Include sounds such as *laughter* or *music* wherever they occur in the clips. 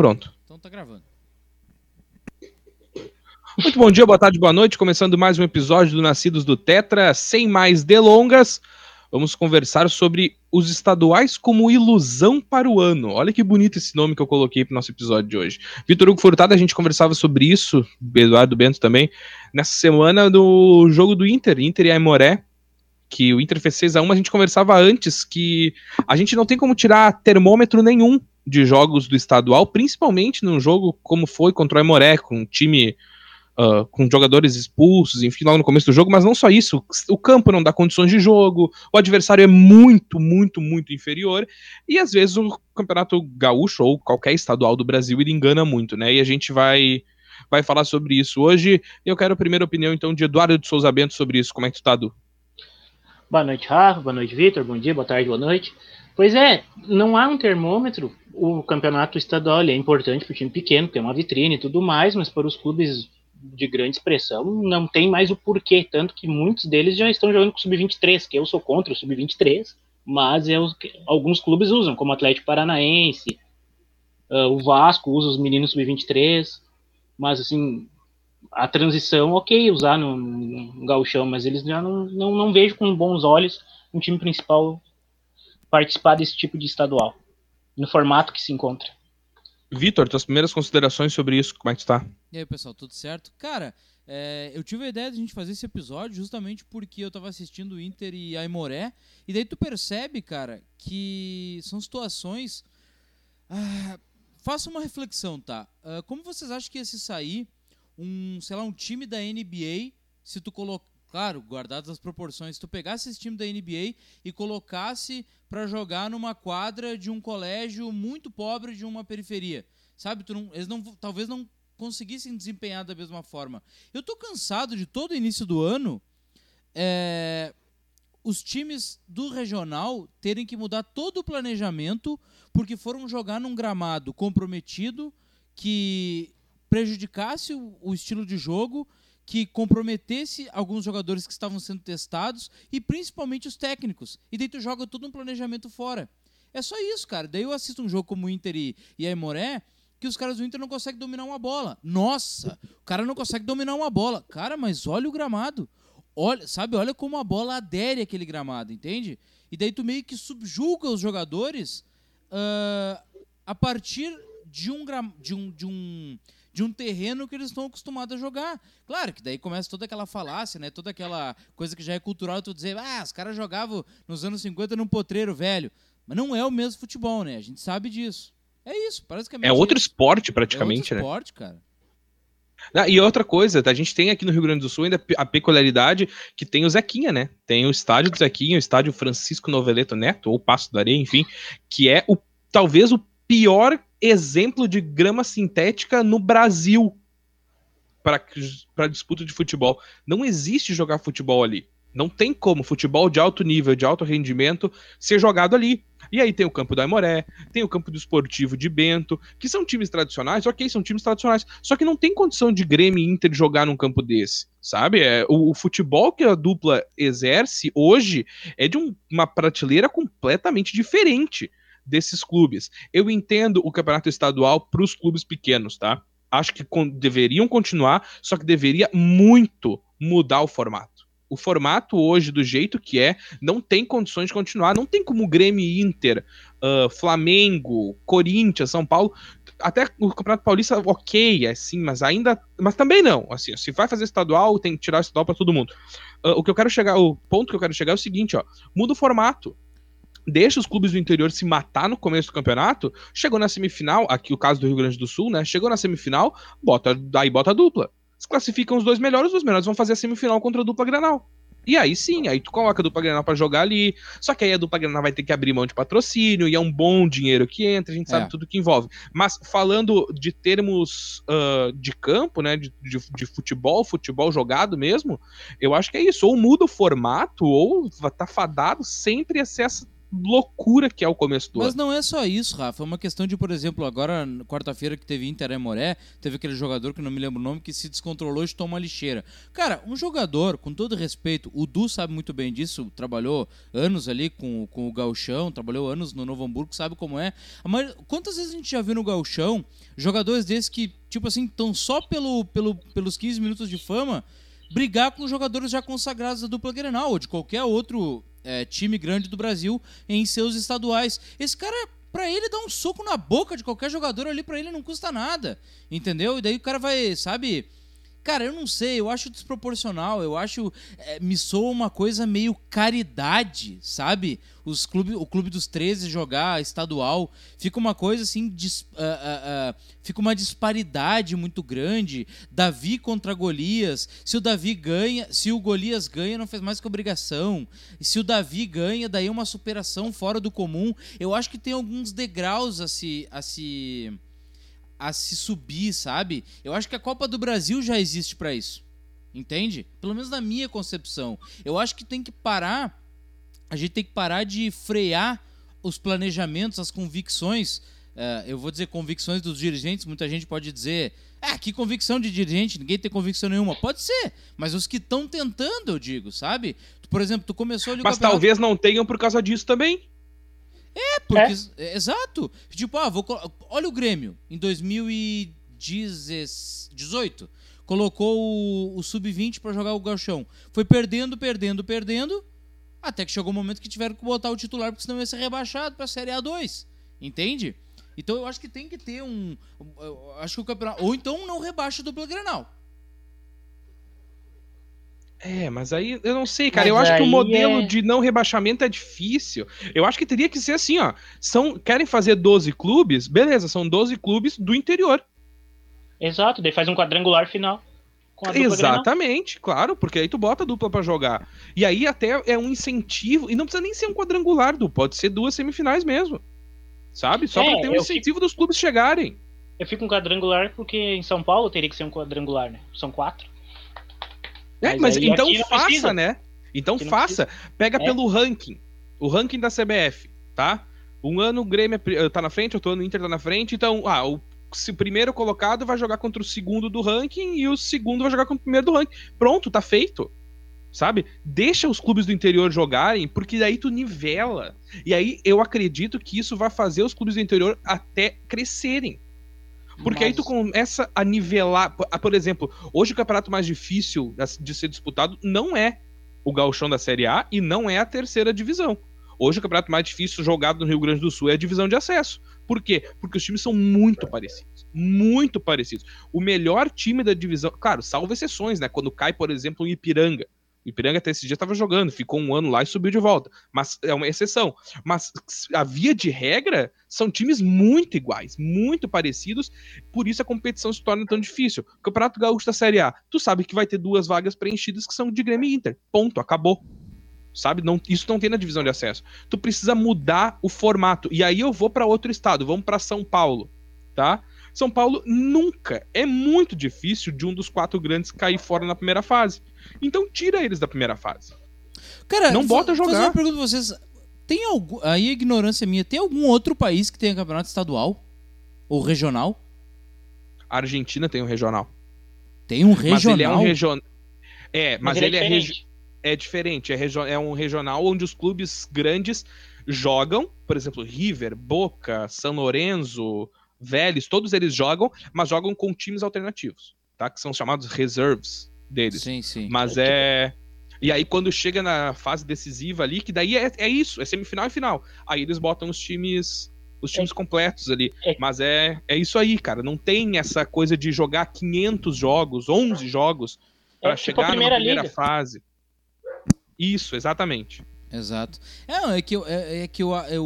pronto. Então tá gravando. Muito bom dia, boa tarde, boa noite. Começando mais um episódio do Nascidos do Tetra. Sem mais delongas, vamos conversar sobre os estaduais como ilusão para o ano. Olha que bonito esse nome que eu coloquei para o nosso episódio de hoje. Vitor Hugo Furtado, a gente conversava sobre isso, Eduardo Bento também, nessa semana do jogo do Inter, Inter e Aimoré, que o Inter fez 6x1, a gente conversava antes que a gente não tem como tirar termômetro nenhum de jogos do estadual, principalmente num jogo como foi contra o Aimoré, com um time uh, com jogadores expulsos, enfim, logo no começo do jogo, mas não só isso, o campo não dá condições de jogo, o adversário é muito, muito, muito inferior, e às vezes o campeonato gaúcho ou qualquer estadual do Brasil ele engana muito, né? E a gente vai vai falar sobre isso hoje. Eu quero a primeira opinião então de Eduardo de Souza Bento sobre isso. Como é que tu tá, Du? Boa noite, Rafa. Boa noite, Vitor. Bom dia, boa tarde, boa noite. Pois é, não há um termômetro. O campeonato estadual é importante para o time pequeno, porque é uma vitrine e tudo mais, mas para os clubes de grande expressão não tem mais o porquê. Tanto que muitos deles já estão jogando com sub-23, que eu sou contra o sub-23, mas é alguns clubes usam, como o Atlético Paranaense, uh, o Vasco usa os meninos sub-23, mas assim, a transição, ok, usar no, no gauchão, mas eles já não, não, não vejo com bons olhos um time principal participar desse tipo de estadual, no formato que se encontra. Vitor, tuas primeiras considerações sobre isso, como é que está? E aí, pessoal, tudo certo? Cara, é, eu tive a ideia de a gente fazer esse episódio justamente porque eu tava assistindo o Inter e Aimoré, e daí tu percebe, cara, que são situações... Ah, faça uma reflexão, tá? Ah, como vocês acham que ia se sair um, sei lá, um time da NBA, se tu colocar, claro, guardadas as proporções, tu pegasse esse time da NBA e colocasse para jogar numa quadra de um colégio muito pobre de uma periferia, sabe? Tu não, eles não, talvez não conseguissem desempenhar da mesma forma. Eu tô cansado de todo início do ano é, os times do regional terem que mudar todo o planejamento porque foram jogar num gramado comprometido que prejudicasse o, o estilo de jogo, que comprometesse alguns jogadores que estavam sendo testados e principalmente os técnicos. E daí tu joga todo um planejamento fora. É só isso, cara. Daí eu assisto um jogo como o Inter e, e a Emoré, que os caras do Inter não conseguem dominar uma bola. Nossa, o cara não consegue dominar uma bola. Cara, mas olha o gramado. Olha, sabe, olha como a bola adere àquele gramado, entende? E daí tu meio que subjuga os jogadores uh, a partir de um, de um, de um de um terreno que eles estão acostumados a jogar. Claro que daí começa toda aquela falácia, né? Toda aquela coisa que já é cultural, tu dizer, ah, os caras jogavam nos anos 50 num potreiro velho. Mas não é o mesmo futebol, né? A gente sabe disso. É isso, basicamente. É outro esporte, praticamente, é outro né? esporte, cara. Ah, e outra coisa, a gente tem aqui no Rio Grande do Sul ainda a peculiaridade que tem o Zequinha, né? Tem o estádio do Zequinha, o estádio Francisco Noveleto Neto, ou Passo da Areia, enfim, que é o talvez o pior exemplo de grama sintética no Brasil para disputa de futebol. Não existe jogar futebol ali. Não tem como futebol de alto nível, de alto rendimento, ser jogado ali. E aí tem o campo da Aimoré, tem o campo do Esportivo de Bento, que são times tradicionais, ok, são times tradicionais, só que não tem condição de Grêmio e Inter jogar num campo desse, sabe? É, o, o futebol que a dupla exerce hoje é de um, uma prateleira completamente diferente desses clubes. Eu entendo o campeonato estadual para os clubes pequenos, tá? Acho que con deveriam continuar, só que deveria muito mudar o formato. O formato hoje, do jeito que é, não tem condições de continuar. Não tem como Grêmio Inter, uh, Flamengo, Corinthians, São Paulo. Até o Campeonato Paulista, ok, é sim, mas ainda. Mas também não. Assim, se vai fazer estadual, tem que tirar o estadual para todo mundo. Uh, o que eu quero chegar, o ponto que eu quero chegar é o seguinte, ó. Muda o formato deixa os clubes do interior se matar no começo do campeonato, chegou na semifinal, aqui o caso do Rio Grande do Sul, né? Chegou na semifinal, bota, aí bota a dupla. Se classificam os dois melhores, os dois melhores vão fazer a semifinal contra a dupla Granal. E aí sim, aí tu coloca a dupla Granal para jogar ali. Só que aí a dupla Granal vai ter que abrir mão de patrocínio e é um bom dinheiro que entra, a gente sabe é. tudo que envolve. Mas falando de termos uh, de campo, né, de, de, de, futebol, futebol jogado mesmo, eu acho que é isso. Ou muda o formato, ou tá fadado sempre a ser essa loucura que é o começo do Mas ano. não é só isso, Rafa. É uma questão de, por exemplo, agora, quarta-feira que teve Inter e Moré, teve aquele jogador que não me lembro o nome, que se descontrolou e chutou uma lixeira. Cara, um jogador, com todo respeito, o Du sabe muito bem disso, trabalhou anos ali com, com o Galchão, trabalhou anos no Novo Hamburgo, sabe como é. Mas quantas vezes a gente já viu no Galchão jogadores desses que, tipo assim, estão só pelo, pelo, pelos 15 minutos de fama brigar com jogadores já consagrados da dupla Grenal ou de qualquer outro é, time grande do Brasil em seus estaduais. Esse cara, pra ele dar um soco na boca de qualquer jogador ali, pra ele não custa nada. Entendeu? E daí o cara vai, sabe. Cara, eu não sei, eu acho desproporcional, eu acho. é, me soa uma coisa meio caridade, sabe? Os clube, o Clube dos 13 jogar estadual. Fica uma coisa assim. dis- ah, ah, ah, fica uma disparidade muito grande. Davi contra Golias. Se o Davi ganha, se o Golias ganha, não fez mais que obrigação. E se o Davi ganha, daí é uma superação fora do comum. Eu acho que tem alguns degraus a se. A se a se subir, sabe? Eu acho que a Copa do Brasil já existe pra isso. Entende? Pelo menos na minha concepção. Eu acho que tem que parar. A gente tem que parar de frear os planejamentos, as convicções. eh, eu vou dizer convicções dos dirigentes. Muita gente pode dizer. Ah, que convicção de dirigente? Ninguém tem convicção nenhuma. Pode ser. Mas os que estão tentando, eu digo, sabe? Por exemplo, tu começou ali o Mas campeonato- talvez não tenham por causa disso também. É, porque. é, Exato. Tipo, ah, vou. Olha o Grêmio. Em 2018. Colocou o, o Sub-20 pra jogar o Galchão. Foi perdendo, perdendo, perdendo. Até que chegou o momento que tiveram que botar o titular, porque senão ia ser rebaixado pra Série A2. Entende? Então eu acho que tem que ter um. acho que o campeonato. Ou então não rebaixa a dupla Grenal. É, mas aí eu não sei, cara. Mas eu acho que o modelo é- de não rebaixamento é difícil. Eu acho que teria que ser assim, ó. São, querem fazer 12 clubes? Beleza, são 12 clubes do interior. Exato, daí faz um quadrangular final. Exatamente, claro, porque aí tu bota a dupla pra jogar. E aí até é um incentivo, e não precisa nem ser um quadrangular, Du, pode ser duas semifinais mesmo. Sabe? Só É, pra ter um incentivo dos clubes chegarem. Eu fico um quadrangular porque em São Paulo teria que ser um quadrangular, né? São quatro. É, Mas mas aí então faça, precisa. né? Então Aqui faça. Pega É. pelo ranking. O ranking da CBF, tá? Um ano o Grêmio é pri- tá na frente, outro ano o Inter tá na frente. Então, ah, o se o primeiro colocado vai jogar contra o segundo do ranking e o segundo vai jogar contra o primeiro do ranking. Pronto, tá feito. Sabe? Deixa os clubes do interior jogarem, porque daí tu nivela. E aí eu acredito que isso vai fazer os clubes do interior até crescerem. Porque aí tu começa a nivelar. Por- ah, Por exemplo, hoje o campeonato mais difícil de ser disputado não é o gauchão da Série A e não é a terceira divisão. Hoje o campeonato mais difícil jogado no Rio Grande do Sul é a divisão de acesso. Por quê? Porque os times são muito parecidos. Muito parecidos. O melhor time da divisão. Claro, salvo exceções, né? Quando cai, por exemplo, o Ipiranga. Ipiranga até esse dia estava jogando, ficou um ano lá e subiu de volta. Mas é uma exceção. Mas a via de regra são times muito iguais, muito parecidos, por isso a competição se torna tão difícil. O Campeonato Gaúcho da Série A, tu sabe que vai ter duas vagas preenchidas que são de Grêmio e Inter. Ponto, acabou. Sabe? Não, isso não tem na divisão de acesso. Tu precisa mudar o formato. E aí eu vou para outro estado, vamos para São Paulo, tá? São Paulo nunca é muito difícil de um dos quatro grandes cair fora na primeira fase. Então tira eles da primeira fase. Cara, Não bota Fazer jogar. uma pergunta pra vocês. Tem algum. Aí a ignorância minha. Tem algum outro país que tenha campeonato estadual? Ou regional? A Argentina tem um regional. Tem um Mas regional. ele é um regional. É, mas, ele, é, regi- diferente. é diferente. É, é um regional onde os clubes grandes jogam, por exemplo, River, Boca, São Lourenço, Vélez, todos eles jogam, mas jogam com times alternativos, tá? Que são chamados reserves deles. Sim, sim. Mas é. E aí, quando chega na fase decisiva ali, que daí é, é isso, é semifinal e final. Aí eles botam os times. Os times completos ali. É. Mas é, é isso aí, cara. Não tem essa coisa de jogar 500 jogos, 11 jogos, pra É tipo chegar primeira numa primeira liga. fase. Isso, exatamente. Exato. É, é que, é, é que eu, eu,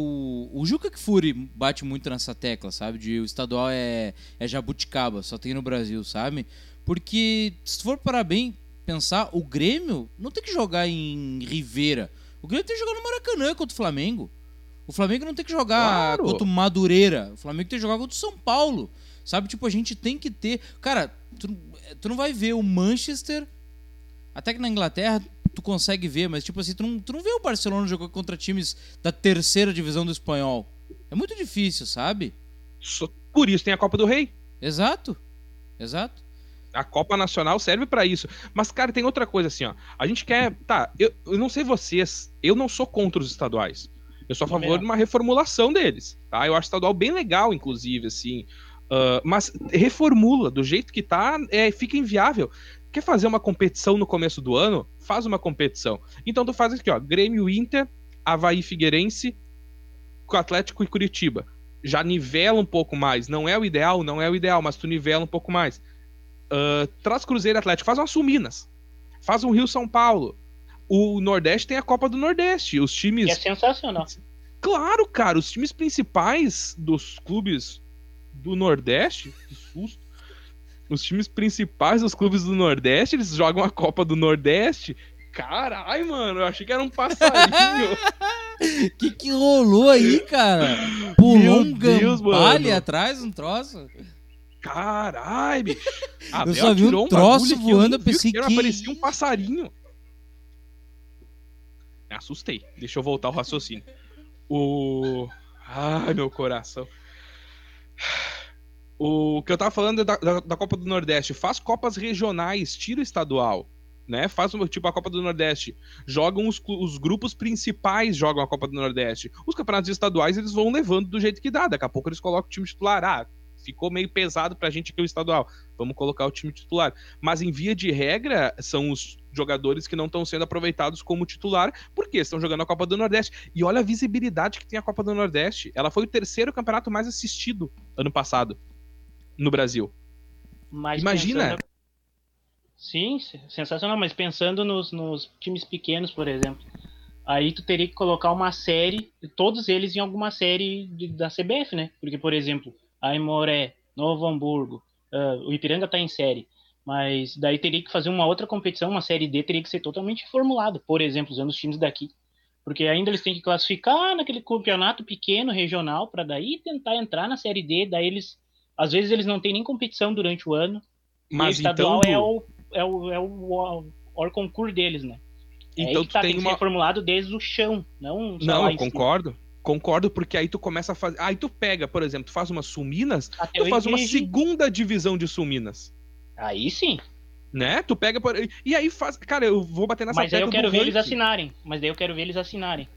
o Juca Kfouri bate muito nessa tecla, sabe? De o estadual é, é jabuticaba, só tem no Brasil, sabe? Porque, se for parar bem, pensar, o Grêmio não tem que jogar em Ribeira. O Grêmio tem que jogar no Maracanã contra o Flamengo. O Flamengo não tem que jogar Claro. contra o Madureira. O Flamengo tem que jogar contra o São Paulo. Sabe? Tipo, a gente tem que ter. Cara, tu, tu não vai ver o Manchester. Até que na Inglaterra, tu consegue ver, mas tipo assim, tu não, tu não vê o Barcelona jogar contra times da terceira divisão do espanhol. É muito difícil, sabe? Por isso tem a Copa do Rei. Exato. Exato. A Copa Nacional serve para isso. Mas, cara, tem outra coisa assim, ó. A gente quer. Tá, eu, eu não sei vocês, eu não sou contra os estaduais. Eu sou a favor de uma reformulação deles, tá? Eu acho estadual bem legal, inclusive, assim. Uh, mas reformula, do jeito que tá, é, fica inviável. Quer fazer uma competição no começo do ano? Faz uma competição. Então tu faz aqui, ó, Grêmio Inter, Havaí Figueirense, Atlético e Curitiba. Já nivela um pouco mais. Não é o ideal, não é o ideal, mas tu nivela um pouco mais. Uh, traz Cruzeiro Atlético, faz uma Suminas. Faz um Rio São Paulo. O Nordeste tem a Copa do Nordeste. Os times. Que é sensacional. Claro, cara, os times principais dos clubes do Nordeste, que susto. Os times principais dos clubes do Nordeste, eles jogam a Copa do Nordeste. Caralho, mano, eu achei que era um passarinho. *laughs* que que rolou aí, cara? Pulou um gambale atrás, um troço? Caralho, bicho. eu só vi um troço voando, eu pensei que... Parecia um passarinho. Me assustei. Deixa eu voltar o raciocínio. O... Ai, meu coração. O que eu tava falando é da, da, da, Copa do Nordeste. Faz Copas regionais, tira estadual. Né? Faz tipo a Copa do Nordeste. Jogam os, os grupos principais, jogam a Copa do Nordeste. Os campeonatos estaduais eles vão levando do jeito que dá. Daqui a pouco eles colocam o time titular. Ah, ficou meio pesado pra gente aqui o estadual. Vamos colocar o time titular. Mas em via de regra, são os jogadores que não estão sendo aproveitados como titular, porque estão jogando a Copa do Nordeste. E olha a visibilidade que tem a Copa do Nordeste. Ela foi o terceiro campeonato mais assistido ano passado no Brasil. Mas Imagina. Pensando... Sim, sensacional, mas pensando nos, nos times pequenos, por exemplo, aí tu teria que colocar uma série, todos eles em alguma série de, da CBF, né? Porque, por exemplo, Aimoré, Novo Hamburgo, uh, o Ipiranga tá em série, mas daí teria que fazer uma outra competição, uma série D teria que ser totalmente formulada, por exemplo, usando os times daqui. Porque ainda eles têm que classificar naquele campeonato pequeno, regional, para daí tentar entrar na série D, daí eles às vezes eles não têm nem competição durante o ano. Mas o estadual então, é, o, é o, é o, o concurso deles, né? É então é tu tá, tem, tem uma... formulado desde o chão, não Não, eu concordo. Concordo, porque aí tu começa a fazer. Aí tu pega, por exemplo, tu faz uma Suminas, Até tu faz uma segunda divisão de Suminas. Aí sim. Né? Tu pega por... E aí faz. Cara, eu vou bater nessa Mas aí eu quero ver ranking. eles assinarem. Mas daí eu quero ver eles assinarem.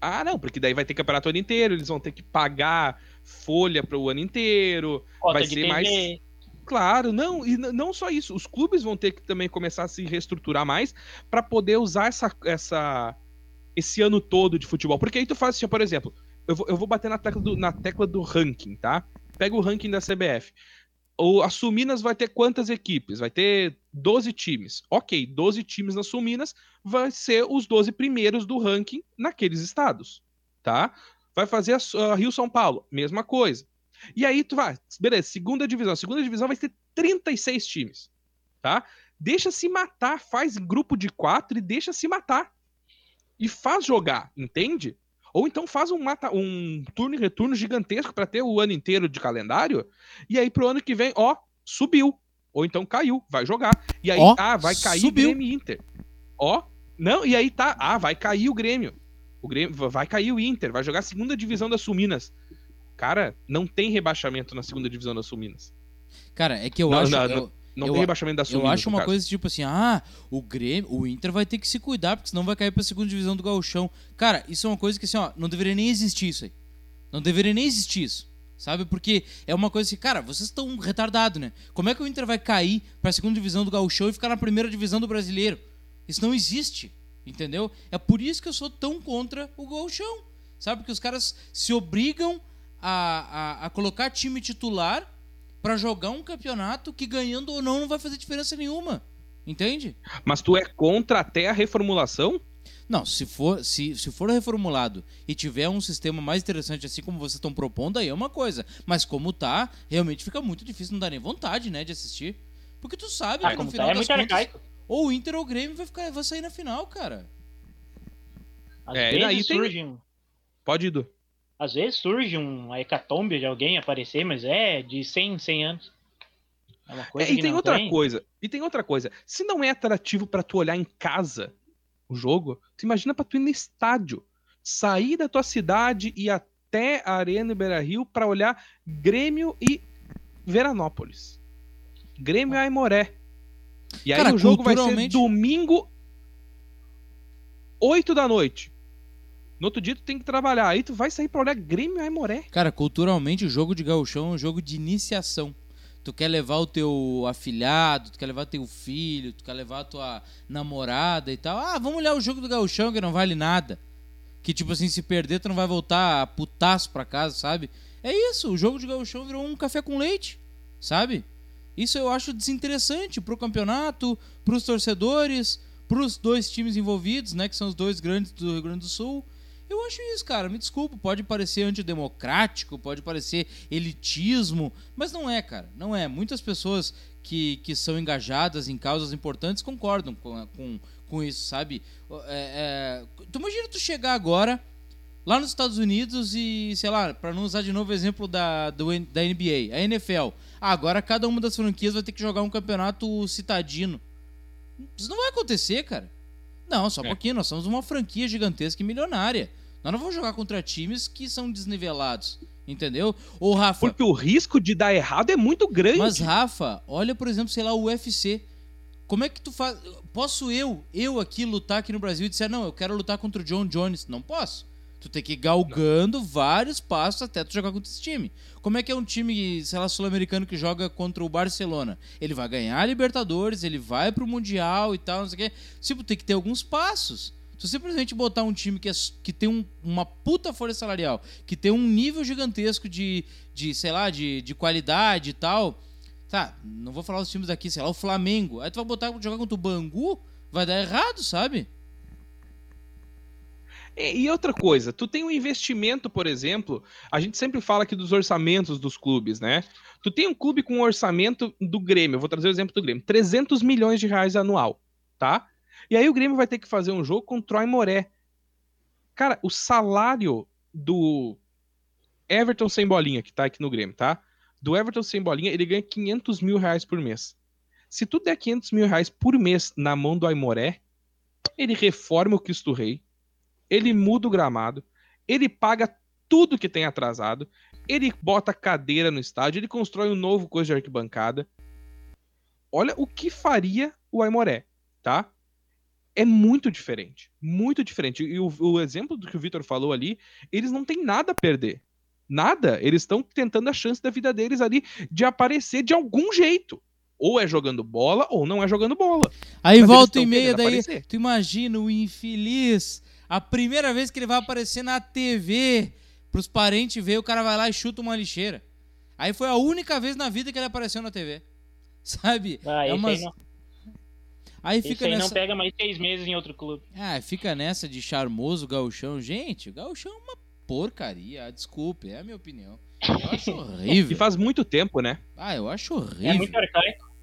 Ah, não, porque daí vai ter campeonato o ano inteiro, eles vão ter que pagar folha para o ano inteiro. Cota vai ser TV. mais. Claro, não, e não só isso. Os clubes vão ter que também começar a se reestruturar mais para poder usar essa, essa, esse ano todo de futebol. Porque aí tu faz assim, por exemplo, eu vou, eu vou bater na tecla, do, na tecla do ranking, tá? Pega o ranking da CBF. O, a Suminas vai ter quantas equipes? Vai ter 12 times. Ok, 12 times na Suminas vai ser os 12 primeiros do ranking naqueles estados, tá? Vai fazer a, a Rio São Paulo, mesma coisa. E aí tu vai, beleza, segunda divisão. Segunda divisão vai ter 36 times, tá? Deixa se matar, faz grupo de quatro e deixa se matar. E faz jogar, entende? Ou então faz um, mata, um turno e retorno gigantesco para ter o ano inteiro de calendário. E aí pro ano que vem, ó, subiu. Ou então caiu, vai jogar. E aí, ó, ah, vai cair subiu. Grêmio Inter. Ó, não, e aí tá, ah, vai cair o Grêmio. O Grêmio vai cair o Inter, vai jogar a segunda divisão das Suminas. Cara, não tem rebaixamento na segunda divisão das Suminas. Cara, é que eu não, acho. Não, eu, não eu, tem rebaixamento da Suminas. Eu acho uma caso. coisa tipo assim, ah, o Grêmio, o Inter vai ter que se cuidar, porque senão vai cair pra segunda divisão do Gauchão. Cara, isso é uma coisa que assim, ó, não deveria nem existir isso aí. Não deveria nem existir isso. Sabe? Porque é uma coisa assim, cara, vocês estão retardados, né? Como é que o Inter vai cair pra segunda divisão do Gauchão e ficar na primeira divisão do brasileiro? Isso não existe. Entendeu? É por isso que eu sou tão contra o Golchão. Sabe? Porque os caras se obrigam a, a, a colocar time titular para jogar um campeonato que ganhando ou não não vai fazer diferença nenhuma. Entende? Mas tu é contra até a reformulação? Não, se for, se, se for reformulado e tiver um sistema mais interessante, assim como vocês estão propondo, aí é uma coisa. Mas como tá, realmente fica muito difícil, não dá nem vontade, né, de assistir. Porque tu sabe ah, que no final tá, é das contas, arcaico. Ou o Inter ou o Grêmio vai, ficar, vai sair na final, cara. Às é, vezes aí surge tem... um... Pode ir, Du. Às vezes surge uma hecatombe de alguém aparecer, mas é de 100 100 anos. É uma coisa é, e tem outra tem. coisa. E tem outra coisa. Se não é atrativo para tu olhar em casa, o jogo, tu imagina pra tu ir no estádio, sair da tua cidade e até a Arena Beira Rio pra olhar Grêmio e Veranópolis. Grêmio e Aimoré. E aí Cara, o jogo vai ser culturalmente- domingo, 8 da noite. No outro dia tu tem que trabalhar. Aí tu vai sair pra olhar Grêmio e Aimoré. Cara, culturalmente o jogo de gauchão é um jogo de iniciação. Tu quer levar o teu afilhado, tu quer levar teu filho, tu quer levar a tua namorada e tal. Ah, vamos olhar o jogo do gauchão que não vale nada. Que tipo assim, se perder tu não vai voltar putaço pra casa, sabe? É isso, o jogo de gauchão virou um café com leite, sabe? Isso eu acho desinteressante pro campeonato, pros torcedores, pros dois times envolvidos, né, que são os dois grandes do Rio Grande do Sul. Eu acho isso, cara. Me desculpa, pode parecer antidemocrático, pode parecer elitismo, mas não é, cara. Não é. Muitas pessoas que, que são engajadas em causas importantes concordam com, com, com isso, sabe? É, é, tu imagina tu chegar agora lá nos Estados Unidos e, sei lá, para não usar de novo o exemplo da, do, da NBA, a NFL. Agora cada uma das franquias vai ter que jogar um campeonato citadino. Isso não vai acontecer, cara. Não, só um É. pouquinho. Nós somos uma franquia gigantesca e milionária. Nós não vamos jogar contra times que são desnivelados. Entendeu? Ou Rafa. Porque o risco de dar errado é muito grande. Mas, Rafa, olha, por exemplo, sei lá, o UFC. Como é que tu faz. Posso eu, eu aqui, lutar aqui no Brasil e dizer, não, eu quero lutar contra o John Jones? Não posso. Tu tem que ir galgando vários passos até tu jogar contra esse time. Como é que é um time, sei lá, sul-americano que joga contra o Barcelona? Ele vai ganhar a Libertadores, ele vai pro Mundial e tal, não sei o quê. Tipo, tem que ter alguns passos. Tu simplesmente botar um time que, é, que tem um- uma puta folha salarial, que tem um nível gigantesco de, de sei lá, de, de qualidade e tal. Tá, não vou falar os times daqui, sei lá, o Flamengo. Aí tu vai botar jogar contra o Bangu, vai dar errado, sabe? E e outra coisa, tu tem um investimento, por exemplo, a gente sempre fala aqui dos orçamentos dos clubes, né? Tu tem um clube com um orçamento do Grêmio, eu vou trazer o exemplo do Grêmio, 300 milhões de reais anual, tá? E aí o Grêmio vai ter que fazer um jogo com o Troy Moré. Cara, o salário do Everton sem bolinha, que tá aqui no Grêmio, tá? Do Everton sem bolinha, ele ganha 500 mil reais por mês. Se tu der 500 mil reais por mês na mão do Aimoré, ele reforma o Cristo Rei, ele muda o gramado, ele paga tudo que tem atrasado, ele bota cadeira no estádio, ele constrói um novo coisa de arquibancada. Olha o que faria o Aimoré, tá? É muito diferente, muito diferente. E o, o exemplo do que o Vitor falou ali, eles não têm nada a perder. Nada. Eles estão tentando a chance da vida deles ali de aparecer de algum jeito. Ou é jogando bola, ou não é jogando bola. Aí Mas volta e meia, daí aparecer. tu imagina o infeliz, a primeira vez que ele vai aparecer na TV pros parentes ver, o cara vai lá e chuta uma lixeira. Aí foi a única vez na vida que ele apareceu na TV. *laughs* Sabe? Ah, é umas... aí, não, Aí esse fica aí não nessa. pega mais seis meses em outro clube. Ah, fica nessa de charmoso gauchão. Gente, o gauchão é uma porcaria. ah, Desculpe, é a minha opinião. Eu acho *laughs* E horrível. faz muito tempo, né? Ah, eu acho É horrível. muito arcaico.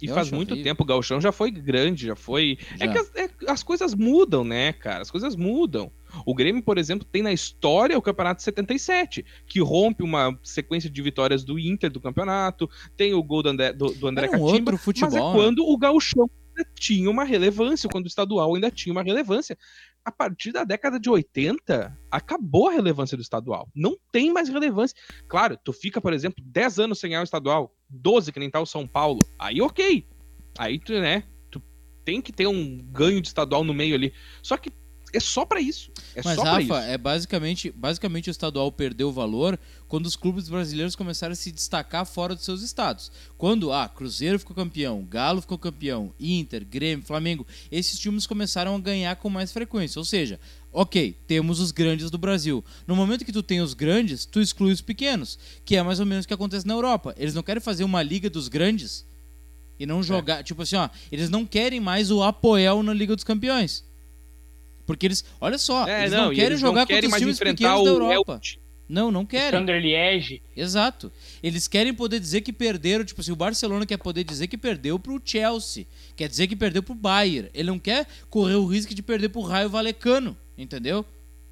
E Eu faz muito tempo. O Galchão já foi grande, já foi. É Já. que as, é- as coisas mudam, né, cara? As coisas mudam. O Grêmio, por exemplo, tem na história o Campeonato 77, que rompe uma sequência de vitórias do Inter do campeonato. Tem o gol do André, do, do André um Catimba. outro futebol. Mas é né? quando o Gauchão ainda tinha uma relevância, quando o estadual ainda tinha uma relevância. A partir da década de 80, acabou a relevância do estadual. Não tem mais relevância. Claro, tu fica, por exemplo, 10 anos sem ganhar o estadual, 12 que nem tá o São Paulo. Aí ok. Aí tu, né, tu tem que ter um ganho de estadual no meio ali. Só que é só pra isso. É Mas, só pra isso. Rafa, é basicamente, basicamente o estadual perdeu valor quando os clubes brasileiros começaram a se destacar fora dos seus estados. Quando, ah, Cruzeiro ficou campeão, Galo ficou campeão, Inter, Grêmio, Flamengo, esses times começaram a ganhar com mais frequência. Ou seja, ok, temos os grandes do Brasil. No momento que tu tem os grandes, tu exclui os pequenos, que é mais ou menos o que acontece na Europa. Eles não querem fazer uma liga dos grandes e É. não jogar, tipo assim, ó, eles não querem mais o Apoel na Liga dos Campeões. Porque eles, olha só, É, eles não, não, querem eles jogar não querem contra os times pequenos da o Europa. Elche. Não, não querem. Sander Liege. Exato. Eles querem poder dizer que perderam, tipo assim, o Barcelona quer poder dizer que perdeu pro Chelsea, quer dizer que perdeu pro Bayern. Ele não quer correr o risco de perder pro Raio Valecano, entendeu?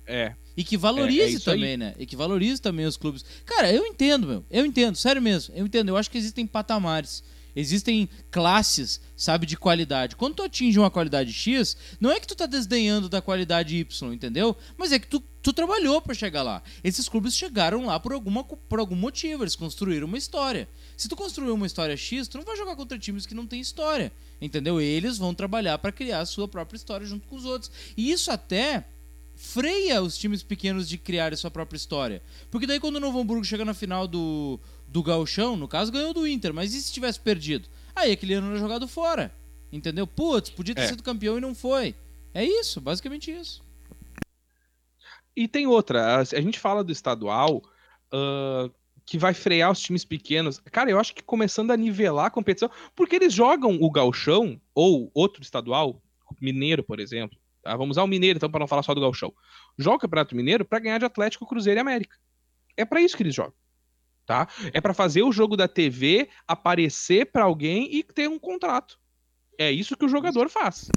É. E que É, é valorize isso aí. também, né? E que valorize também os clubes. Cara, eu entendo, meu. Eu entendo, sério mesmo. Eu entendo. Eu acho que existem patamares. Existem classes, sabe, de qualidade. Quando tu atinge uma qualidade X, não é que tu tá desdenhando da qualidade Y, entendeu? Mas é que tu, tu trabalhou para chegar lá. Esses clubes chegaram lá por, alguma, por algum motivo, eles construíram uma história. Se tu construiu uma história X, tu não vai jogar contra times que não tem história, entendeu? Eles vão trabalhar para criar a sua própria história junto com os outros. E isso até freia os times pequenos de criar a sua própria história. Porque daí quando o Novo Hamburgo chega na final do do Gauchão, no caso ganhou do Inter, mas e se tivesse perdido? Aí aquele ano era jogado fora. Entendeu? Putz, podia ter é. sido campeão e não foi. É isso, basicamente isso. E tem outra, a, gente fala do estadual uh, que vai frear os times pequenos. Cara, eu acho que começando a nivelar a competição, porque eles jogam o Gauchão ou outro estadual, Mineiro, por exemplo. Tá? Vamos usar o Mineiro, então, para não falar só do Gauchão. Joga o Campeonato Mineiro para ganhar de Atlético, Cruzeiro e América. É para isso que eles jogam tá? É para fazer o jogo da TV aparecer para alguém e ter um contrato. É isso que o jogador faz.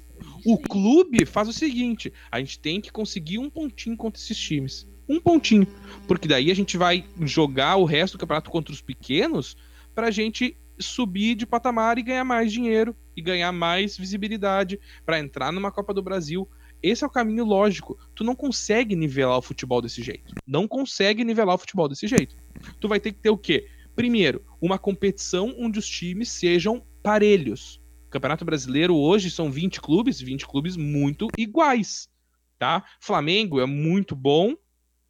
O clube faz o seguinte: a gente tem que conseguir um pontinho contra esses times. Um pontinho. Porque daí a gente vai jogar o resto do campeonato contra os pequenos pra gente subir de patamar e ganhar mais dinheiro e ganhar mais visibilidade para entrar numa Copa do Brasil. Esse é o caminho lógico. Tu não consegue nivelar o futebol desse jeito. Não consegue nivelar o futebol desse jeito. Tu vai ter que ter o quê? Primeiro, uma competição onde os times sejam parelhos. Campeonato Brasileiro hoje são 20 clubes, 20 clubes muito iguais, tá? Flamengo é muito bom,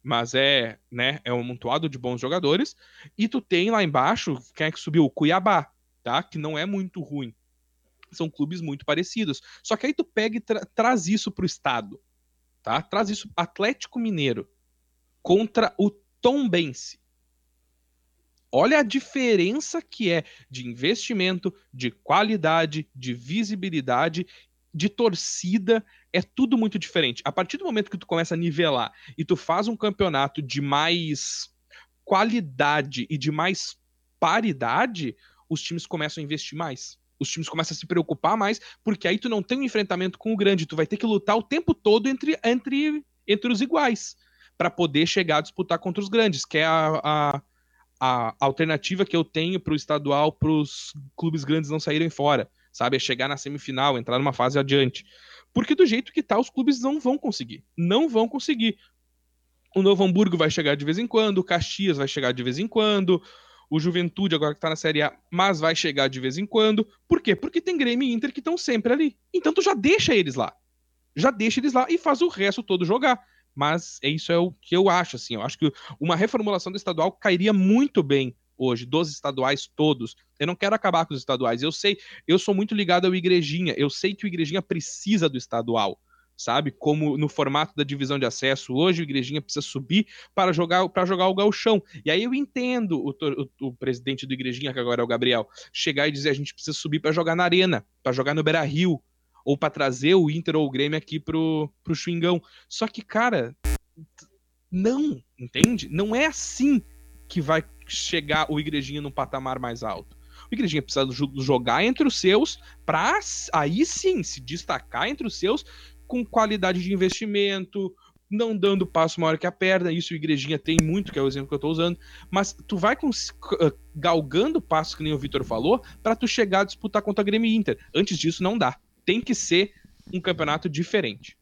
mas é, né, é um amontoado de bons jogadores. E tu tem lá embaixo, quem é que subiu? O Cuiabá, tá? Que não é muito ruim são clubes muito parecidos. Só que aí tu pega e tra traz isso pro estado, tá? Traz isso Atlético Mineiro contra o Tombense. Olha a diferença que é de investimento, de qualidade, de visibilidade, de torcida, é tudo muito diferente. A partir do momento que tu começa a nivelar e tu faz um campeonato de mais qualidade e de mais paridade, os times começam a investir mais. Os times começam a se preocupar mais, porque aí tu não tem um enfrentamento com o grande, tu vai ter que lutar o tempo todo entre, entre, entre os iguais para poder chegar a disputar contra os grandes, que é a, a, a alternativa que eu tenho para o estadual, para os clubes grandes não saírem fora, sabe? É chegar na semifinal, entrar numa fase adiante. Porque do jeito que tá, os clubes não vão conseguir. Não vão conseguir. O Novo Hamburgo vai chegar de vez em quando, o Caxias vai chegar de vez em quando, o Juventude agora que tá na Série A, mas vai chegar de vez em quando. Por quê? Porque tem Grêmio e Inter que estão sempre ali. Então tu já deixa eles lá. Já deixa eles lá e faz o resto todo jogar. Mas isso é o que eu acho, assim. Eu acho que uma reformulação do estadual cairia muito bem hoje, dos estaduais todos. Eu não quero acabar com os estaduais. Eu sei, eu sou muito ligado ao Igrejinha. Eu sei que o Igrejinha precisa do estadual sabe? Como no formato da divisão de acesso hoje, o Igrejinha precisa subir para jogar para jogar o galchão. E aí eu entendo o, o, o, presidente do Igrejinha, que agora é o Gabriel, chegar e dizer a gente precisa subir para jogar na arena, para jogar no Beira-Rio, ou para trazer o Inter ou o Grêmio aqui pro, pro Xingão. Só que, cara, não, entende? Não é assim que vai chegar o Igrejinha num patamar mais alto. O Igrejinha precisa jogar entre os seus para aí sim se destacar entre os seus com qualidade de investimento, não dando passo maior que a perna, isso o Igrejinha tem muito, que é o exemplo que eu estou usando, mas tu vai ah, galgando passos, que nem o Vitor falou, para tu chegar a disputar contra a Grêmio Inter. Antes disso, não dá. Tem que ser um campeonato diferente.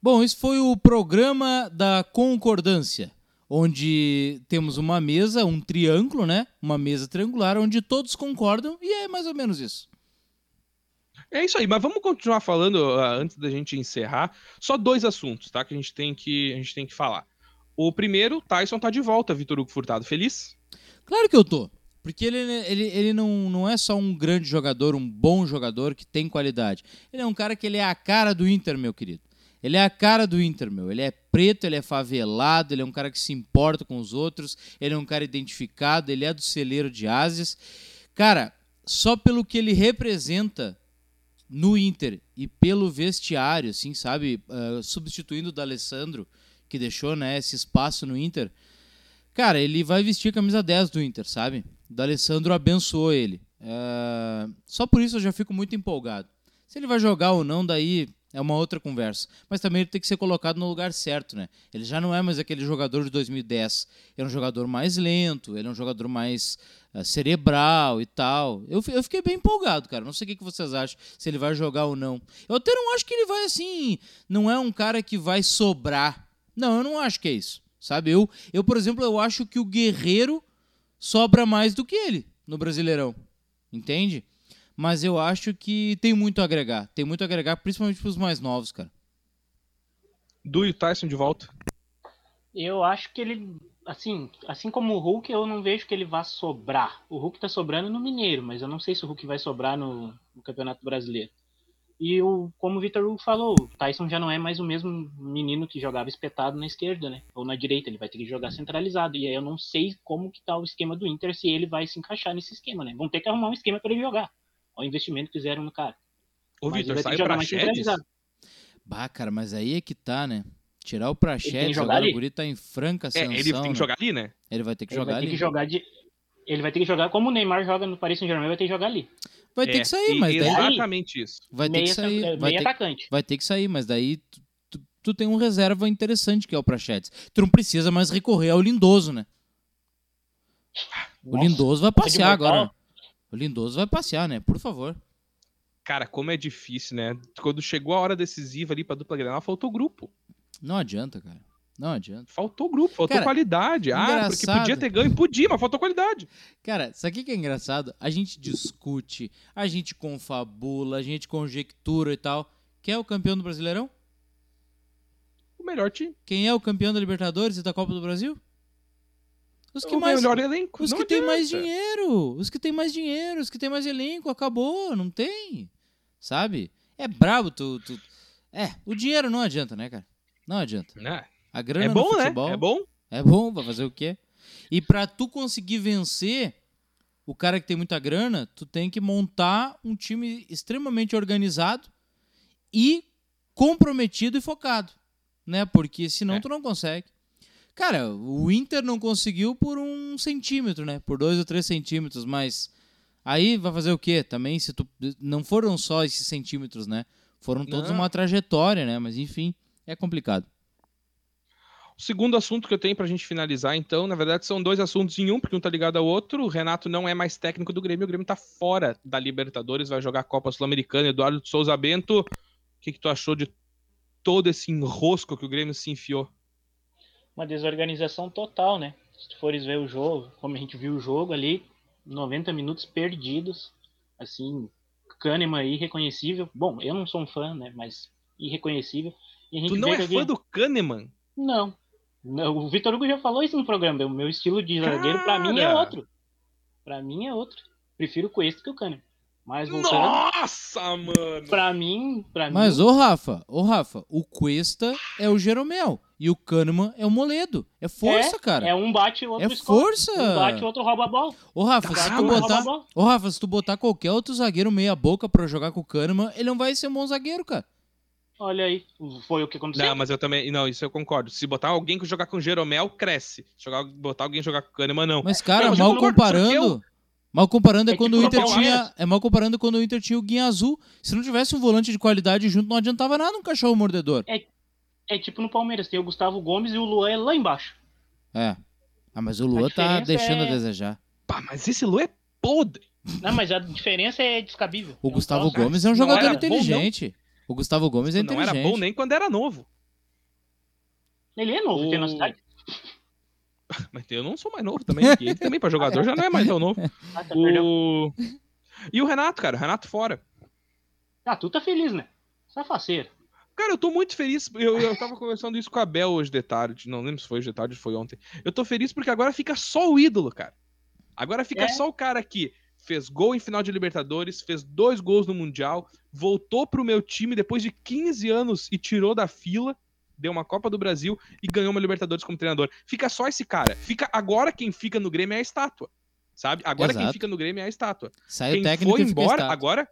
Bom, esse foi o programa da concordância, onde temos uma mesa, um triângulo, né? Uma mesa triangular, onde todos concordam, e é mais ou menos isso. É isso aí, mas vamos continuar falando uh, antes da gente encerrar. Só dois assuntos, tá? Que a gente tem que, a gente tem que falar. O primeiro, Tyson tá de volta, Vitor Hugo Furtado. Feliz? Claro que eu tô. Porque ele, ele, ele não, não é só um grande jogador, um bom jogador que tem qualidade. Ele é um cara que ele é a cara do Inter, meu querido. Ele é a cara do Inter, meu. Ele é preto, ele é favelado, ele é um cara que se importa com os outros, ele é um cara identificado, ele é do celeiro de Ásias. Cara, só pelo que ele representa no Inter e pelo vestiário, assim, sabe, uh, substituindo o D'Alessandro, que deixou, né, esse espaço no Inter, cara, ele vai vestir a camisa 10 do Inter, sabe? D'Alessandro abençoou ele. Uh, só por isso eu já fico muito empolgado. Se ele vai jogar ou não, daí É uma outra conversa. Mas também ele tem que ser colocado no lugar certo, né? Ele já não é mais aquele jogador de 2010. Ele é um jogador mais lento, ele é um jogador mais uh, cerebral e tal. Eu, eu fiquei bem empolgado, cara. Não sei o que vocês acham, se ele vai jogar ou não. Eu até não acho que ele vai assim. Não é um cara que vai sobrar. Não, eu não acho que é isso. Sabe? Eu, eu por exemplo, eu acho que o Guerreiro sobra mais do que ele no Brasileirão. Entende? mas eu acho que tem muito a agregar. Tem muito a agregar, principalmente para os mais novos, cara. Du e Tyson de volta. Eu acho que ele, assim, assim como o Hulk, eu não vejo que ele vá sobrar. O Hulk tá sobrando no Mineiro, mas eu não sei se o Hulk vai sobrar no, no Campeonato Brasileiro. E o, como o Vitor Hugo falou, o Tyson já não é mais o mesmo menino que jogava espetado na esquerda, né? Ou na direita, ele vai ter que jogar centralizado. E aí eu não sei como que tá o esquema do Inter, se ele vai se encaixar nesse esquema, né? Vão ter que arrumar um esquema para ele jogar ao investimento que fizeram no cara. Ô, Vitor, sai pra Praxedes? Bah, cara, mas aí é que tá, né? Tirar o Praxedes, agora ali? o Guri tá em franca ascensão. É, ele tem que né? jogar ali, né? Ele vai ter que ele jogar vai ter ali. Que jogar de... Ele vai ter que jogar como o Neymar joga no Paris Saint-Germain, vai ter que jogar ali. Vai ter É, que sair, mas daí... Exatamente isso. Vai ter que sair. meio Vai ter, atacante. vai ter que sair, mas daí tu, tu- tu tem um reserva interessante que é o Praxedes. Tu não precisa mais recorrer ao Lindoso, né? O Nossa, Lindoso vai passear agora. O Lindoso vai passear, né? Por favor. Cara, como é difícil, né? Quando chegou a hora decisiva ali pra dupla Grenal, faltou grupo. Não adianta, cara. Não adianta. Faltou grupo, faltou Cara, qualidade. Ah, porque podia ter ganho, podia, mas faltou qualidade. Cara, isso aqui que é engraçado. A gente discute, a gente confabula, a gente conjectura e tal. Quem é o campeão do Brasileirão? O melhor time. Quem é o campeão da Libertadores e da Copa do Brasil? Os que o mais melhor elenco. Os Não que têm mais adianta. dinheiro. Os que têm mais dinheiro, os que têm mais elenco, acabou, não tem. Sabe? É brabo tu, tu- É, o dinheiro não adianta, né, cara? Não adianta. Né? A grana É no bom, né? futebol É bom. é bom, vai fazer o quê? E pra tu conseguir vencer o cara que tem muita grana, tu tem que montar um time extremamente organizado e comprometido e focado, né? Porque senão É. tu não consegue. Cara, o Inter não conseguiu por um centímetro, né? Por dois ou três centímetros, mas aí vai fazer o quê? Também se tu não foram só esses centímetros, né? Foram todos Não. uma trajetória, né? Mas enfim, é complicado. O segundo assunto que eu tenho pra gente finalizar, então, na verdade, são dois assuntos em um, porque um tá ligado ao outro. O Renato não é mais técnico do Grêmio, o Grêmio tá fora da Libertadores, vai jogar a Copa Sul-Americana. Eduardo Souza Bento, o que, que tu achou de todo esse enrosco que o Grêmio se enfiou? Uma desorganização total, né? Se tu fores ver o jogo, como a gente viu o jogo ali, 90 minutos perdidos, assim, Kahneman irreconhecível. Bom, eu não sou um fã, né? Mas irreconhecível. A Tu não é fã do Kahneman? Não. Não, O Vitor Hugo já falou isso no programa. O meu estilo de zagueiro, pra mim, é outro. Pra mim é outro. Prefiro o Cuesta que o Kahneman. Mas voltando, Nossa, mano! pra mim, pra Mas, mim, ô Rafa, ô Rafa, o Cuesta é o Jeromel e o Kahneman é o Moledo. É força, cara. é um bate o outro É escolhe. força. Um bate o outro rouba a bola. Ô Rafa, se tu botar, a bola. ô Rafa, se tu botar qualquer outro zagueiro meia boca pra jogar com o Kahneman, ele não vai ser um bom zagueiro, cara. Olha aí, foi o que aconteceu. Não, mas eu também. Não, isso eu concordo. Se botar alguém que jogar com Jeromel, cresce. Se jogar, botar alguém jogar com Kahneman, não. Mas cara, Não, mas eu mal comparando, porque mal comparando é, É quando tipo o Inter tinha, Arias. é mal comparando quando o Inter tinha o Guinha Azul. Se não tivesse um volante de qualidade junto, não adiantava nada um cachorro mordedor. É tipo no Palmeiras, tem o Gustavo Gomes e o Luan é lá embaixo. É. Ah, mas o Luan tá deixando a é- desejar. Pá, mas esse Lu é podre. Não, mas a diferença é descabível. O É Gustavo Gomes é um jogador era bom, inteligente. O Gustavo Gomes é não inteligente. era bom nem quando era novo. Ele é novo, O- tem na cidade. Mas eu não sou mais novo também. Ele também, pra jogador, *laughs* já não é mais tão novo. Ah, tá. O... E o Renato, cara. O Renato fora. Ah, tu tá feliz, né? Safaceiro. Cara, eu tô muito feliz. Eu, eu tava conversando isso com a Bel hoje de tarde. Não lembro se foi hoje de tarde ou foi ontem. Eu tô feliz porque agora fica só o ídolo, cara. Agora fica É. só o cara que fez gol em final de Libertadores, fez dois gols no Mundial, voltou pro meu time depois de 15 anos e tirou da fila, deu uma Copa do Brasil e ganhou uma Libertadores como treinador. Fica só esse cara. Fica agora quem fica no Grêmio é a estátua. Sabe? Agora quem Exato. fica no Grêmio é a estátua. Sai o Quem técnico foi embora agora.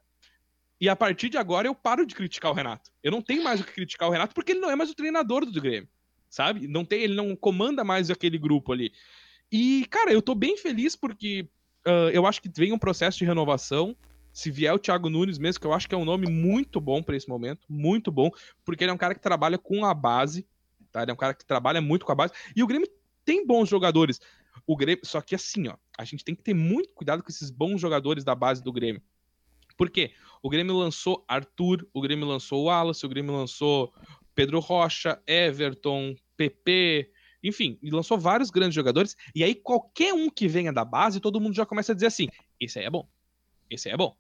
E a partir de agora eu paro de criticar o Renato. Eu não tenho mais o que criticar o Renato porque ele não é mais o treinador do Grêmio. Sabe? Não tem, ele não comanda mais aquele grupo ali. E, cara, eu tô bem feliz porque ah, eu acho que vem um processo de renovação. Se vier o Thiago Nunes mesmo, que eu acho que é um nome muito bom para esse momento, muito bom, porque ele é um cara que trabalha com a base, tá? Ele é um cara que trabalha muito com a base. E o Grêmio tem bons jogadores. O Grêmio, só que assim, ó, a gente tem que ter muito cuidado com esses bons jogadores da base do Grêmio. Por quê? O Grêmio lançou Arthur, o Grêmio lançou o Wallace, o Grêmio lançou Pedro Rocha, Everton, PP, enfim, e lançou vários grandes jogadores. E aí, qualquer um que venha da base, todo mundo já começa a dizer assim: esse aí é bom. Esse aí é bom.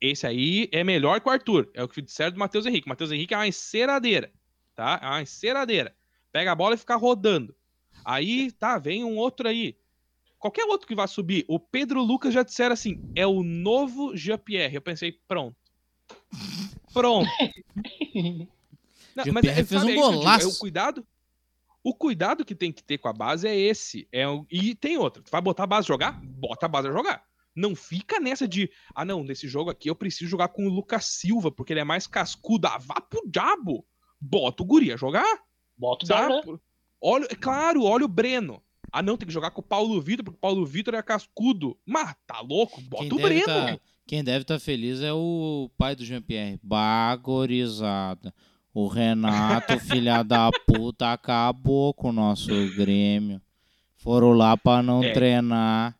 Esse aí é melhor que o Arthur. É o que disseram do Matheus Henrique. Matheus Henrique é uma enceradeira. Tá? É uma enceradeira. Pega a bola e fica rodando. Aí, tá, vem um outro aí. Qualquer outro que vá subir, o Pedro Lucas já disseram assim: é o novo Jean-Pierre. Eu pensei, pronto. Pronto. *laughs* Não, mas é, fez sabe, um golaço. É o cuidado. O cuidado que tem que ter com a base é esse. É, e tem outro. Tu vai botar a base jogar? Bota a base a jogar. Não fica nessa de, ah, não, nesse jogo aqui eu preciso jogar com o Lucas Silva, porque ele é mais cascudo. Ah, vá pro diabo. Bota o Guri a jogar. Bota o Darlan. Olha, claro, olha o Breno. Ah, não, tem que jogar com o Paulo Vitor, porque o Paulo Vitor é cascudo. Mas tá louco? Bota quem o Breno. Tá, quem deve estar tá feliz é o pai do Jean-Pierre. Bagorizada. O Renato, *laughs* filha da puta, acabou com o nosso Grêmio. Foram lá pra não é. treinar.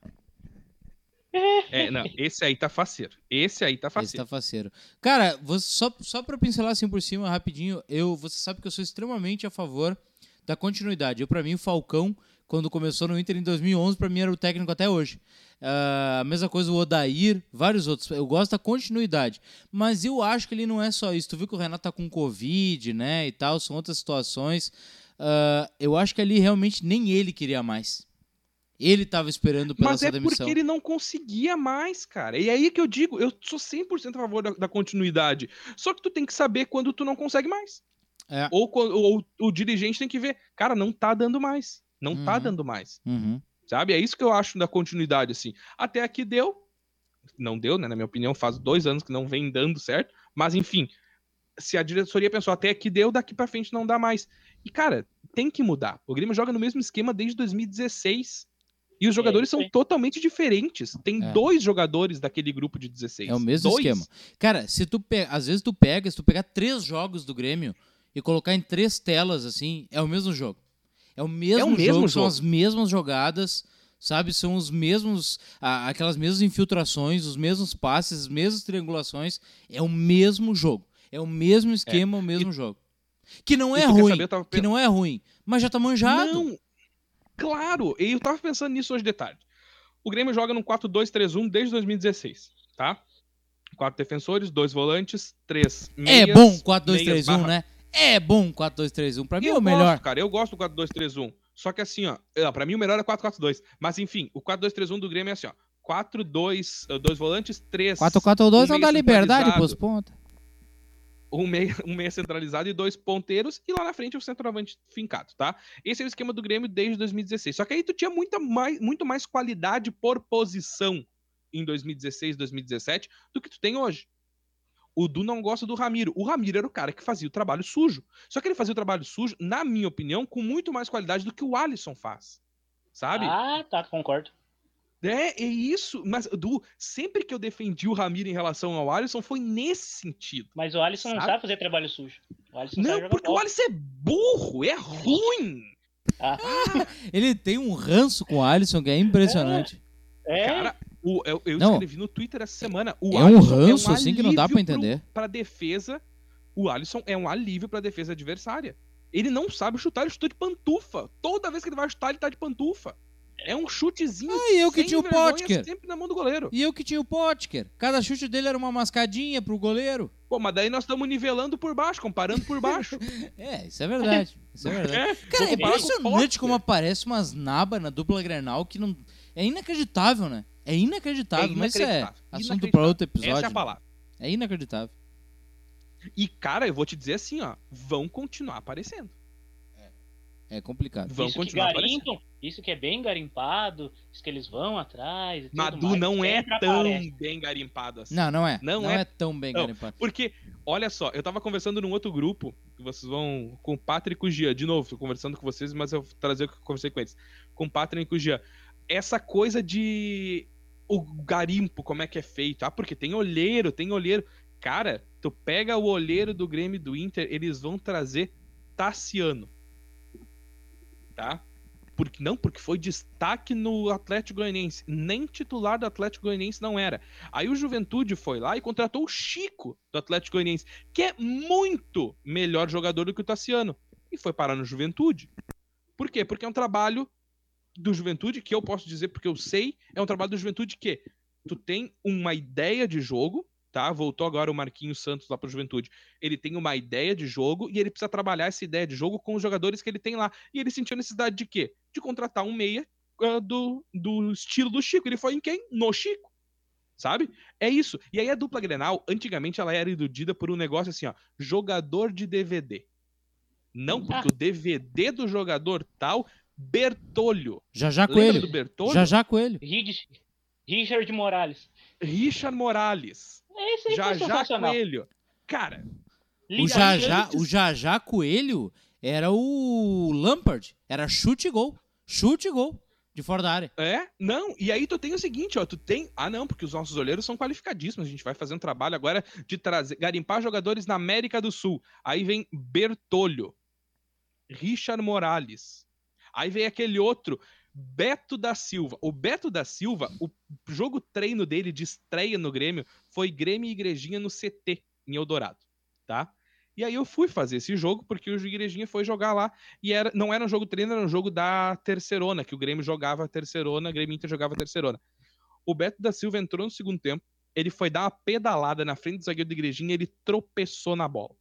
É, não, esse aí tá faceiro. Esse aí tá faceiro. Esse tá faceiro. Cara, você, só, só pra pincelar assim por cima, rapidinho, eu, você sabe que eu sou extremamente a favor da continuidade. Eu, para mim, o Falcão, quando começou no Inter em 2011, para mim era o técnico até hoje. Uh, a mesma coisa o Odair, vários outros. Eu gosto da continuidade. Mas eu acho que ele não é só isso. Tu viu que o Renato tá com Covid, né, e tal, são outras situações. Uh, eu acho que ali realmente nem ele queria mais. Ele estava esperando pela Mas é demissão. porque ele não conseguia mais, cara. E aí que eu digo, eu sou 100% a favor da, da, continuidade. Só que tu tem que saber quando tu não consegue mais. É. Ou, ou, ou, o dirigente tem que ver, cara, não tá dando mais. Não tá uhum. tá dando mais. Uhum. Sabe? É isso que eu acho da continuidade, assim. Até aqui deu. Não deu, né? Na minha opinião, faz dois anos que não vem dando certo. Mas, enfim, se a diretoria pensou até aqui deu, daqui para frente não dá mais. E, cara, tem que mudar. O Grêmio joga no mesmo esquema desde 2016. E os é, jogadores é, são totalmente diferentes. Tem é. dois jogadores daquele grupo de 16. É o mesmo dois. esquema. Cara, se tu pe... às vezes tu pega, se tu pegar três jogos do Grêmio e colocar em três telas assim, é o mesmo jogo. É o mesmo, é o mesmo jogo, jogo, são as mesmas jogadas, sabe? São os mesmos, ah, aquelas mesmas infiltrações, os mesmos passes, as mesmas triangulações. É o mesmo jogo. É o mesmo esquema, é. o mesmo e... jogo. Que não é ruim, saber, que não é ruim, mas já tá manjado. Não, Claro, e eu tava pensando nisso hoje de tarde. O Grêmio joga no 4-2-3-1 desde 2016, tá? Quatro defensores, dois volantes, três é meias. É bom 4-2-3-1, né? É bom 4-2-3-1. Pra mim eu é o melhor. Gosto, cara, eu gosto do 4-2-3-1. Só que assim, ó, pra mim o melhor é 4-4-2. Mas enfim, o 4-2-3-1 do Grêmio é assim, ó. 4-2, dois volantes, três. 4-4-2 não dá liberdade pros pontos um meia, um meia centralizado e dois ponteiros, e lá na frente o centroavante fincado, tá? Esse é o esquema do Grêmio desde 2016. Só que aí tu tinha muita mais, muito mais qualidade por posição em 2016, 2017 do que tu tem hoje. O Du não gosta do Ramiro. O Ramiro era o cara que fazia o trabalho sujo. Só que ele fazia o trabalho sujo, na minha opinião, com muito mais qualidade do que o Alisson faz. Sabe? Ah, tá, concordo. É, é isso. Mas, Du, sempre que eu defendi o Ramiro em relação ao Alisson, foi nesse sentido. Mas o Alisson sabe? não sabe fazer trabalho sujo. O não, porque o Alisson é burro, é ruim. Ah. Ah, *laughs* ele tem um ranço com o Alisson que é impressionante. É. é. Cara, o, eu, eu não. escrevi no Twitter essa semana. O é um ranço é um assim que não dá para entender. Para defesa, o Alisson é um alívio para defesa adversária. Ele não sabe chutar, ele chuta de pantufa. Toda vez que ele vai chutar, ele tá de pantufa. É um chutezinho. Ah, e eu que tinha o Potker. Sempre na mão do goleiro. E eu que tinha o Potker. Cada chute dele era uma mascadinha pro goleiro. Pô, mas daí nós estamos nivelando por baixo, comparando por baixo. *laughs* é, isso é verdade. Isso é verdade. É, Cara, é impressionante como aparece umas nabas na dupla Grenal que não. É inacreditável, né? É inacreditável, é mas isso é assunto para outro episódio. Essa é a palavra. É inacreditável. E, cara, eu vou te dizer assim, ó, vão continuar aparecendo. É complicado. Vão isso continuar que garimpam, Isso que é bem garimpado, isso que eles vão atrás. Madu mais, não é tão aparece. bem garimpado assim. Não, não é. Não, não é, é, tão bem não, garimpado. Porque, olha só, eu tava conversando num outro grupo, que vocês vão. Com o Patrick e o Gia. De novo, tô conversando com vocês, mas eu vou trazer o que eu conversei com eles. Com o Patrick e o Gia. Essa coisa de o garimpo, como é que é feito. Ah, porque tem olheiro, tem olheiro. Cara, tu pega o olheiro do Grêmio do Inter, eles vão trazer Tassiano. Tá? Porque, não, porque foi destaque no Atlético Goianiense. Nem titular do Atlético Goianiense não era. Aí o Juventude foi lá e contratou o Chico do Atlético Goianiense, que é muito melhor jogador do que o Tassiano. E foi parar no Juventude. Por quê? Porque é um trabalho do Juventude, que eu posso dizer porque eu sei, é um trabalho do Juventude que tu tem uma ideia de jogo, tá? Voltou agora o Marquinhos Santos lá pro Juventude. Ele tem uma ideia de jogo e ele precisa trabalhar essa ideia de jogo com os jogadores que ele tem lá. E ele sentiu a necessidade de quê? De contratar um meia uh, do, do estilo do Chico. Ele foi em quem? No Chico. Sabe? É isso. E aí a dupla Grenal, antigamente ela era iludida por um negócio assim, ó, jogador de DVD. Não, porque ah. o DVD do jogador tal Bertolho. Já já Coelho. do Bertolho? Já já Coelho. Richard Morales. Richard Morales. Esse aí já já Coelho. Cara, o já já, o já já Coelho era o Lampard, era chute e gol. Chute e gol de fora da área. É? Não, e aí tu tem o seguinte, ó, tu tem, ah não, porque os nossos olheiros são qualificadíssimos, a gente vai fazer um trabalho agora de trazer, garimpar jogadores na América do Sul. Aí vem Bertolho, Richard Morales, Aí vem aquele outro, Beto da Silva. O Beto da Silva, o jogo treino dele de estreia no Grêmio foi Grêmio e Igrejinha no CT, em Eldorado, tá? E aí eu fui fazer esse jogo porque o Igrejinha foi jogar lá e era, não era um jogo treino, era um jogo da terceirona, que o Grêmio jogava terceirona, o Grêmio Inter jogava terceirona. O Beto da Silva entrou no segundo tempo, ele foi dar uma pedalada na frente do zagueiro do Igrejinha e ele tropeçou na bola.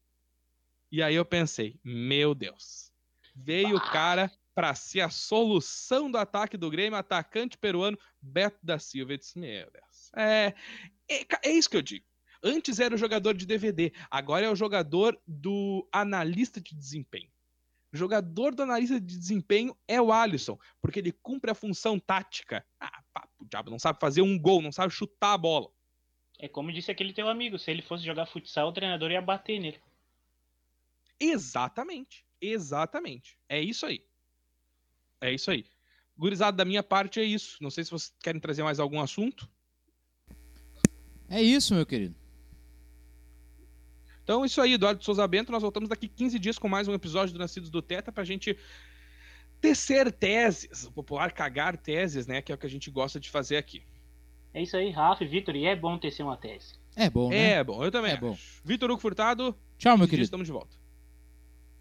E aí eu pensei, meu Deus. Veio o cara para ser a solução do ataque do Grêmio, atacante peruano Beto da Silva. Eu disse, meu Deus. É, é, é isso que eu digo. Antes era o jogador de DVD, agora é o jogador do analista de desempenho. O jogador do analista de desempenho é o Alisson, porque ele cumpre a função tática. Ah, papo, o diabo não sabe fazer um gol, não sabe chutar a bola. É como disse aquele teu amigo, se ele fosse jogar futsal, o treinador ia bater nele. Exatamente, exatamente. É isso aí. É isso aí. Gurizada, da minha parte é isso. Não sei se vocês querem trazer mais algum assunto. É isso, meu querido. Então, é isso aí, Eduardo Souza Bento. Nós voltamos daqui 15 dias com mais um episódio do Nascidos do Teta pra gente tecer teses, o popular cagar teses, né? Que é o que a gente gosta de fazer aqui. É isso aí, Rafa e Vitor, e é bom tecer uma tese. É bom, né? É bom, eu também. É acho. bom. Vitor Hugo Furtado. Tchau, meu querido. Estamos de volta.